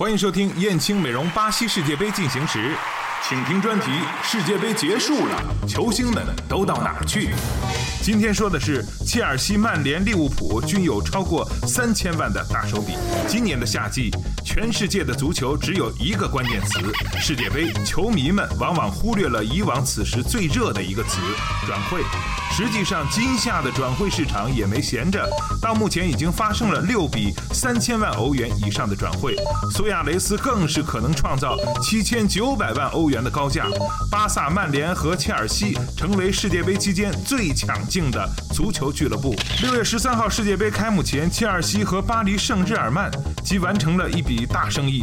欢迎收听燕青美容巴西世界杯进行时，请听专题：世界杯结束了，球星们都到哪儿去？今天说的是切尔西、曼联、利物浦均有超过三千万的大手笔。今年的夏季，全世界的足球只有一个关键词：世界杯。球迷们往往忽略了以往此时最热的一个词——转会。实际上，今夏的转会市场也没闲着，到目前已经发生了六笔三千万欧元以上的转会。苏亚雷斯更是可能创造七千九百万欧元的高价。巴萨、曼联和切尔西成为世界杯期间最抢。镜的足球俱乐部。六月十三号世界杯开幕前，切尔西和巴黎圣日耳曼即完成了一笔大生意。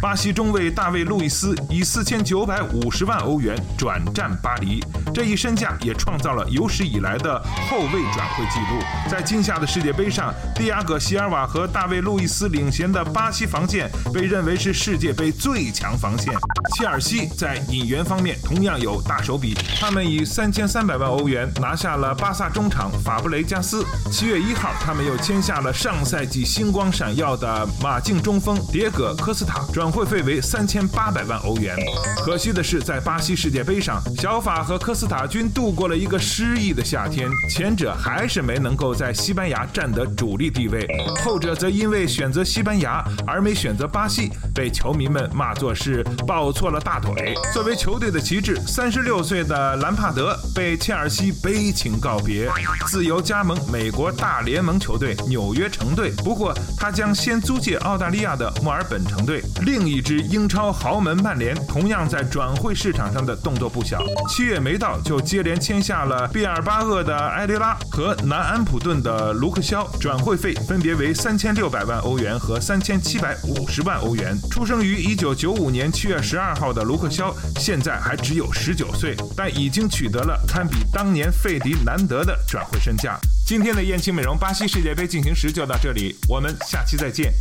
巴西中卫大卫·路易斯以四千九百五十万欧元转战巴黎，这一身价也创造了有史以来的后卫转会纪录。在今夏的世界杯上，蒂亚戈·席尔瓦和大卫·路易斯领衔的巴西防线被认为是世界杯最强防线。切尔西在引援方面同样有大手笔，他们以三千三百万欧元拿下了。巴萨中场法布雷加斯，七月一号，他们又签下了上赛季星光闪耀的马竞中锋迭戈科斯塔，转会费为三千八百万欧元。可惜的是，在巴西世界杯上，小法和科斯塔均度过了一个失意的夏天，前者还是没能够在西班牙占得主力地位，后者则因为选择西班牙而没选择巴西，被球迷们骂作是抱错了大腿。作为球队的旗帜，三十六岁的兰帕德被切尔西悲情告。告别，自由加盟美国大联盟球队纽约城队。不过，他将先租借澳大利亚的墨尔本城队。另一支英超豪门曼联同样在转会市场上的动作不小。七月没到，就接连签下了毕尔巴鄂的埃雷拉和南安普顿的卢克肖，转会费分别为三千六百万欧元和三千七百五十万欧元。出生于一九九五年七月十二号的卢克肖，现在还只有十九岁，但已经取得了堪比当年费迪南。德的转会身价。今天的燕青美容巴西世界杯进行时就到这里，我们下期再见。